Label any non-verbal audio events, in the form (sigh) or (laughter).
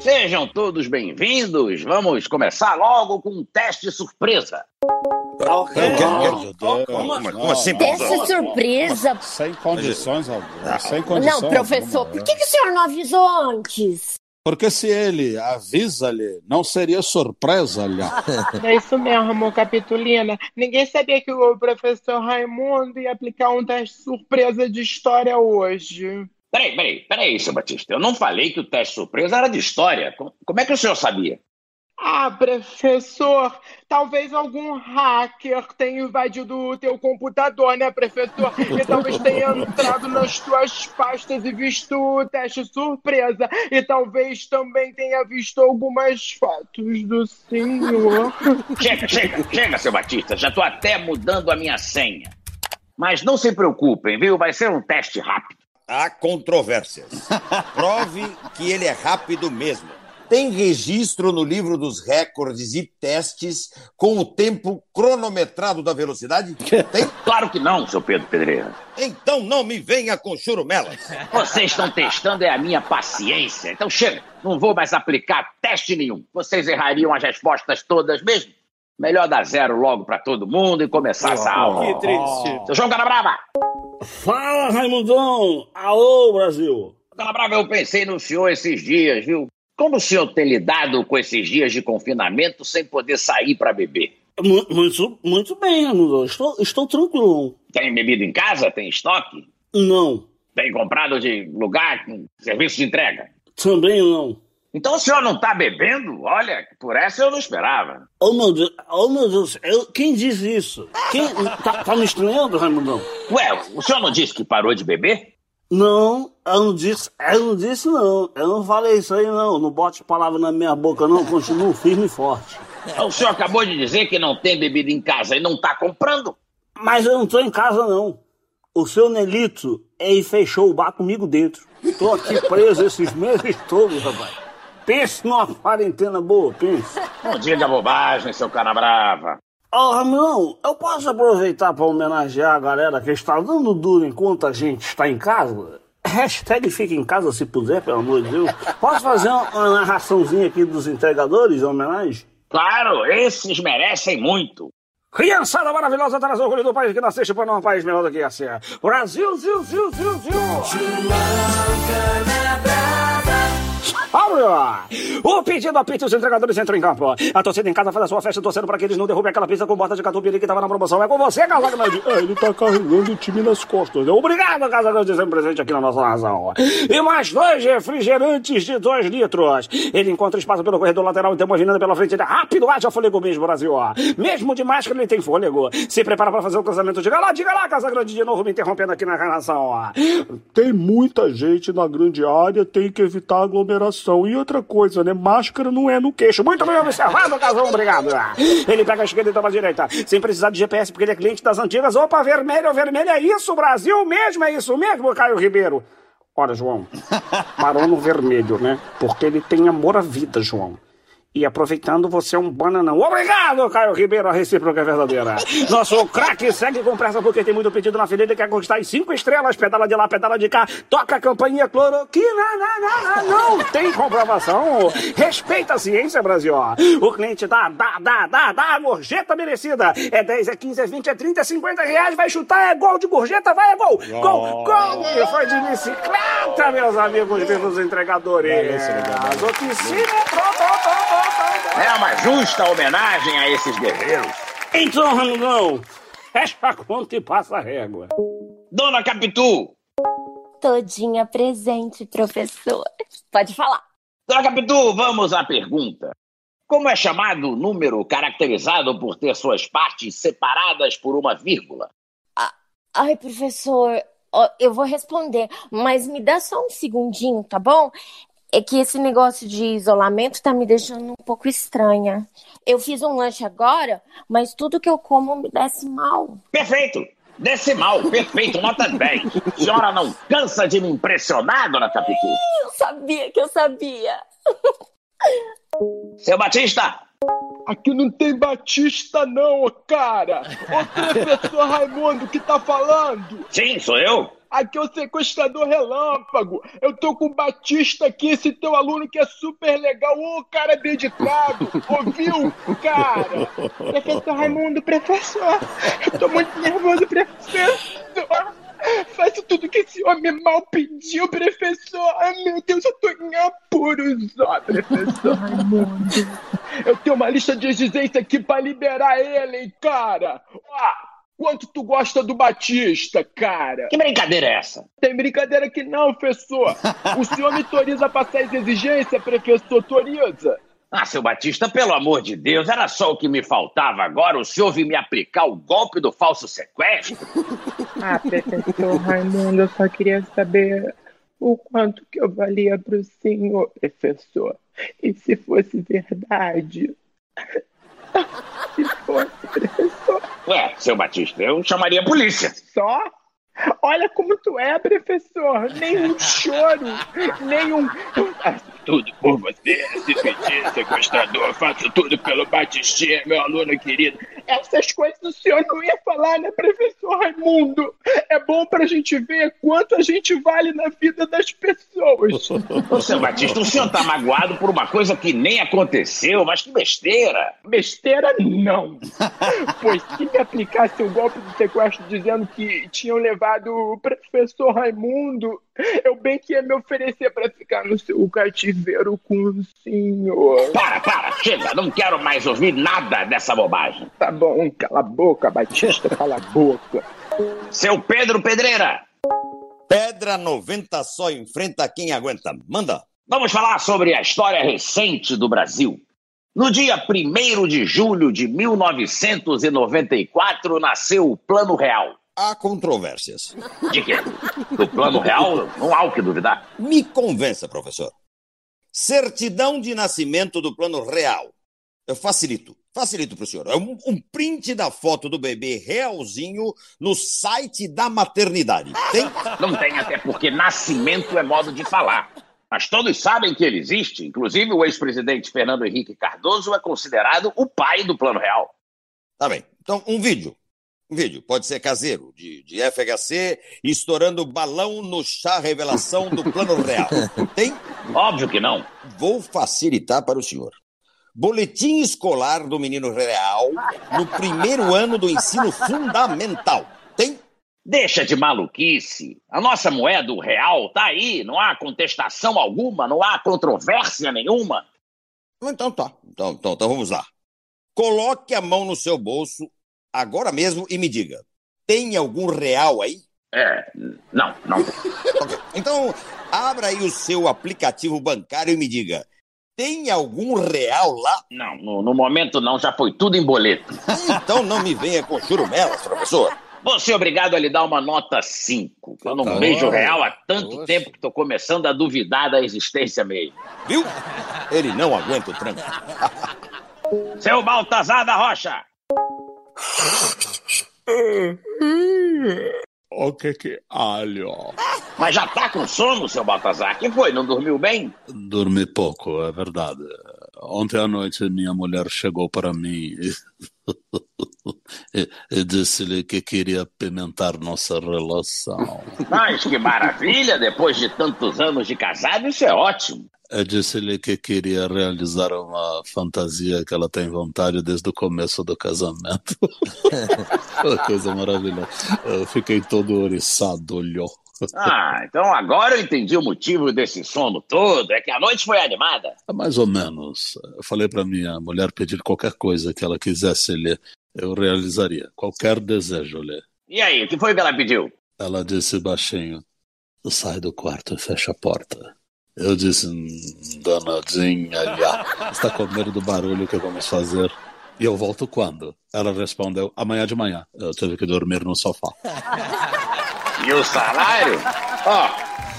Sejam todos bem-vindos. Vamos começar logo com um teste surpresa. Como assim, Teste surpresa. Sem condições alguma. Sem condições Não, professor, por que, que o senhor não avisou antes? Porque se ele avisa-lhe, não seria surpresa-lhe. (laughs) É isso mesmo, Capitulina. Ninguém sabia que o professor Raimundo ia aplicar um teste surpresa de história hoje. Peraí, peraí, peraí, seu Batista. Eu não falei que o teste surpresa era de história. Como, é que o senhor sabia? Ah, professor, talvez algum hacker tenha invadido o teu computador, né, professor? E talvez tenha entrado nas tuas pastas e visto o teste surpresa. E talvez também tenha visto algumas fotos do senhor. Chega, chega, chega, seu Batista. Já tô até mudando a minha senha. Mas não se preocupem, viu? Vai ser um teste rápido. Há controvérsias. (laughs) Prove que ele é rápido mesmo. Tem registro no livro dos recordes e testes com o tempo cronometrado da velocidade? Tem? (laughs) Claro que não, seu Pedro Pedreira. Então não me venha com churumelas. Vocês estão (laughs) testando é a minha paciência. Então chega, não vou mais aplicar teste nenhum. Vocês errariam as respostas todas mesmo. Melhor dar zero logo pra todo mundo e começar essa aula. Que triste. Seu João Canabrava! Fala, Raimundão! Alô, Brasil! Canabrava, eu pensei no senhor esses dias, viu? Como o senhor tem lidado com esses dias de confinamento sem poder sair pra beber? Mu- Muito, muito bem, Raimundão. Estou, estou tranquilo. Tem bebido em casa? Tem estoque? Não, Tem comprado de lugar com serviço de entrega? também não. Então o senhor não tá bebendo? Olha, por essa eu não esperava. Oh, meu Deus, oh, meu Deus, eu- quem diz isso? Quem, tá, tá me estranhando, Raimundão? Ué, o senhor não disse que parou de beber? Não, eu não disse, eu não disse não. Eu não falei isso aí não. Não bote palavra na minha boca não, continuo firme e forte. Então, O senhor acabou de dizer que não tem bebida em casa e não tá comprando? Mas eu não tô em casa não. O seu Nelito, ele fechou o bar comigo dentro. Tô aqui preso esses meses todos, rapaz. Pense numa quarentena boa, pense. (laughs) Não diga bobagem, seu cara brava. Ô, Ramilão, eu posso aproveitar para homenagear a galera que está dando duro enquanto a gente está em casa? Hashtag fica em casa se puder, pelo amor de Deus. Posso fazer uma, narraçãozinha aqui dos entregadores em homenagem? Claro, esses merecem muito. Criançada maravilhosa, traz orgulho do país que nasceste para um país melhor do que esse. Brasil, Zil, Zil, Zil, Zil. Olha! O pedido apita os entregadores entram em campo. A torcida em casa faz a sua festa torcendo para que eles não derrubem aquela pista com borda de catupiry que estava na promoção. É com você, Casagrande. (laughs) É, ele tá carregando o time nas costas. Obrigado, Casagrande, sempre presente aqui na nossa nação. E mais dois refrigerantes de dois litros. Ele encontra espaço pelo corredor lateral e tem uma avenida pela frente. Ele é rápido, haja fôlego mesmo, Brasil. Mesmo de máscara, ele tem fôlego. Se prepara para fazer o cruzamento. Diga lá, diga lá, Casagrande, de novo me interrompendo aqui na nação. Tem muita gente na grande área, tem que evitar aglomeração. E outra coisa, né? Máscara não é no queixo. Muito bem observado, Casão, obrigado. Ele pega a esquerda e toma a direita, sem precisar de GPS, porque ele é cliente das antigas. Opa, vermelho, vermelho, é isso, Brasil mesmo, é isso mesmo, Caio Ribeiro. Ora, João, parou no vermelho, né? Porque ele tem amor à vida, João. E aproveitando, você é um bananão. Obrigado, Caio Ribeiro, a recíproca é verdadeira. (laughs) Nosso craque segue com pressa porque tem muito pedido na fila. Ele quer conquistar as cinco estrelas. Pedala de lá, pedala de cá. Toca a campainha cloroquina. Não, não, não, não tem comprovação. Respeita a ciência, Brasil. O cliente dá, dá, dá, dá, dá a gorjeta merecida. É 10, é 15, é 20, é 30, é 50 reais. Vai chutar, é gol de gorjeta, vai, é gol. Gol, gol. E foi de bicicleta, meus amigos, meus entregadores. As oficinas. É uma justa homenagem a esses guerreiros. Então, Ramilão, fecha a conta e passa a régua. Dona Capitu! Todinha presente, professor. Pode falar. Dona Capitu, vamos à pergunta. Como é chamado o número caracterizado por ter suas partes separadas por uma vírgula? Ai, professor, eu vou responder, mas me dá só um segundinho, tá bom? É que esse negócio de isolamento tá me deixando um pouco estranha. Eu fiz um lanche agora, mas tudo que eu como me desce mal. Perfeito! Decimal, perfeito, nota 10. A senhora não cansa de me impressionar, dona Capitu? Eu sabia que eu sabia. Seu Batista! Aqui não tem Batista, não, cara! Ô professor Raimundo que tá falando! Sim, sou eu. Aqui é o sequestrador relâmpago. Eu tô com o Batista aqui, esse teu aluno que é super legal. Ô, cara dedicado. Ouviu, cara? Professor Raimundo, professor. Eu tô muito nervoso, professor. Faço tudo que esse homem mal pediu, professor. Ai, meu Deus, eu tô em apuros, ó, professor Raimundo. Eu tenho uma lista de exigência aqui pra liberar ele, hein, cara. Ó, quanto tu gosta do Batista, cara? Que brincadeira é essa? Tem brincadeira aqui não, professor. O senhor me autoriza a passar as exigências, professor? Autoriza? Ah, seu Batista, pelo amor de Deus, era só o que me faltava agora. O senhor vir me aplicar o golpe do falso sequestro? Ah, professor Raimundo, eu só queria saber o quanto que eu valia para o senhor, professor. E se fosse verdade? Se fosse, professor. Ué, seu Batista, eu chamaria a polícia. Só? Olha como tu é, professor. Nem um choro, nem um. Faço tudo por você, se pedir, sequestrador, faço tudo pelo Batistinha, meu aluno querido. Essas coisas o senhor não ia falar, né, professor Raimundo? É bom pra gente ver quanto a gente vale na vida das pessoas. Ô, seu Batista, o senhor tá magoado por uma coisa que nem aconteceu, mas que besteira. Besteira não. Pois se me aplicasse o golpe do sequestro dizendo que tinham levado o professor Raimundo, eu bem que ia me oferecer para ficar no seu cativeiro com o senhor. Para, para, chega, não quero mais ouvir nada dessa bobagem. Tá bom, cala a boca, Batista, cala a boca. Seu Pedro Pedreira, Pedra 90 só enfrenta quem aguenta. Manda. vamos falar sobre a história recente do Brasil. No dia 1 de julho de 1994, nasceu o Plano Real. Há controvérsias. De quê? Do Plano Real? Não há o que duvidar. Me convença, professor. Certidão de nascimento do plano real. Eu facilito. Facilito para o senhor. É um, um print da foto do bebê realzinho no site da maternidade. Tem? Não tem até porque nascimento é modo de falar. Mas todos sabem que ele existe. Inclusive, o ex-presidente Fernando Henrique Cardoso é considerado o pai do Plano Real. Tá bem. Então, um vídeo. Um vídeo. Pode ser caseiro, de, de FHC, estourando balão no chá revelação do plano real. (laughs) Tem? Óbvio que não. Vou facilitar para o senhor. Boletim escolar do menino real no primeiro ano do ensino fundamental. Tem? Deixa de maluquice. A nossa moeda, o real, tá aí. Não há contestação alguma, não há controvérsia nenhuma. Então tá. Então, então, então vamos lá. Coloque a mão no seu bolso agora mesmo e me diga: tem algum real aí? É, não, não. (laughs) Ok. Então, abra aí o seu aplicativo bancário e me diga: tem algum real lá? Não, no, no momento não, já foi tudo em boleto. Então não me venha com churumelas, professor. Você é obrigado a lhe dar uma nota 5. Eu não Tá. vejo real há tanto Poxa. tempo que estou começando a duvidar da existência mesmo. Viu? Ele não aguenta o tranco. Seu Baltazar da Rocha! O que que alho? Mas já tá com sono, seu Baltazar? Que foi? Não dormiu bem? Dormi pouco, é verdade. Ontem à noite minha mulher chegou para mim e, e, (laughs) e disse-lhe que queria apimentar nossa relação. Mas que maravilha! Depois de tantos anos de casado, isso é ótimo. Eu disse-lhe que queria realizar uma fantasia que ela tem vontade desde o começo do casamento. (laughs) Uma coisa maravilhosa. Eu fiquei todo oriçado, olhou. Ah, então agora eu entendi o motivo desse sono todo. É que a noite foi animada. Mais ou menos. Eu falei para minha mulher pedir qualquer coisa que ela quisesse ler. Eu realizaria. Qualquer desejo, ler. E aí, o que foi que ela pediu? Ela disse baixinho: sai do quarto e fecha a porta. Eu disse, "Hum, danadinha, já. Está com medo do barulho que vamos fazer? E eu volto quando? Ela respondeu, amanhã de manhã. Eu tive que dormir no sofá. E o salário? Ó,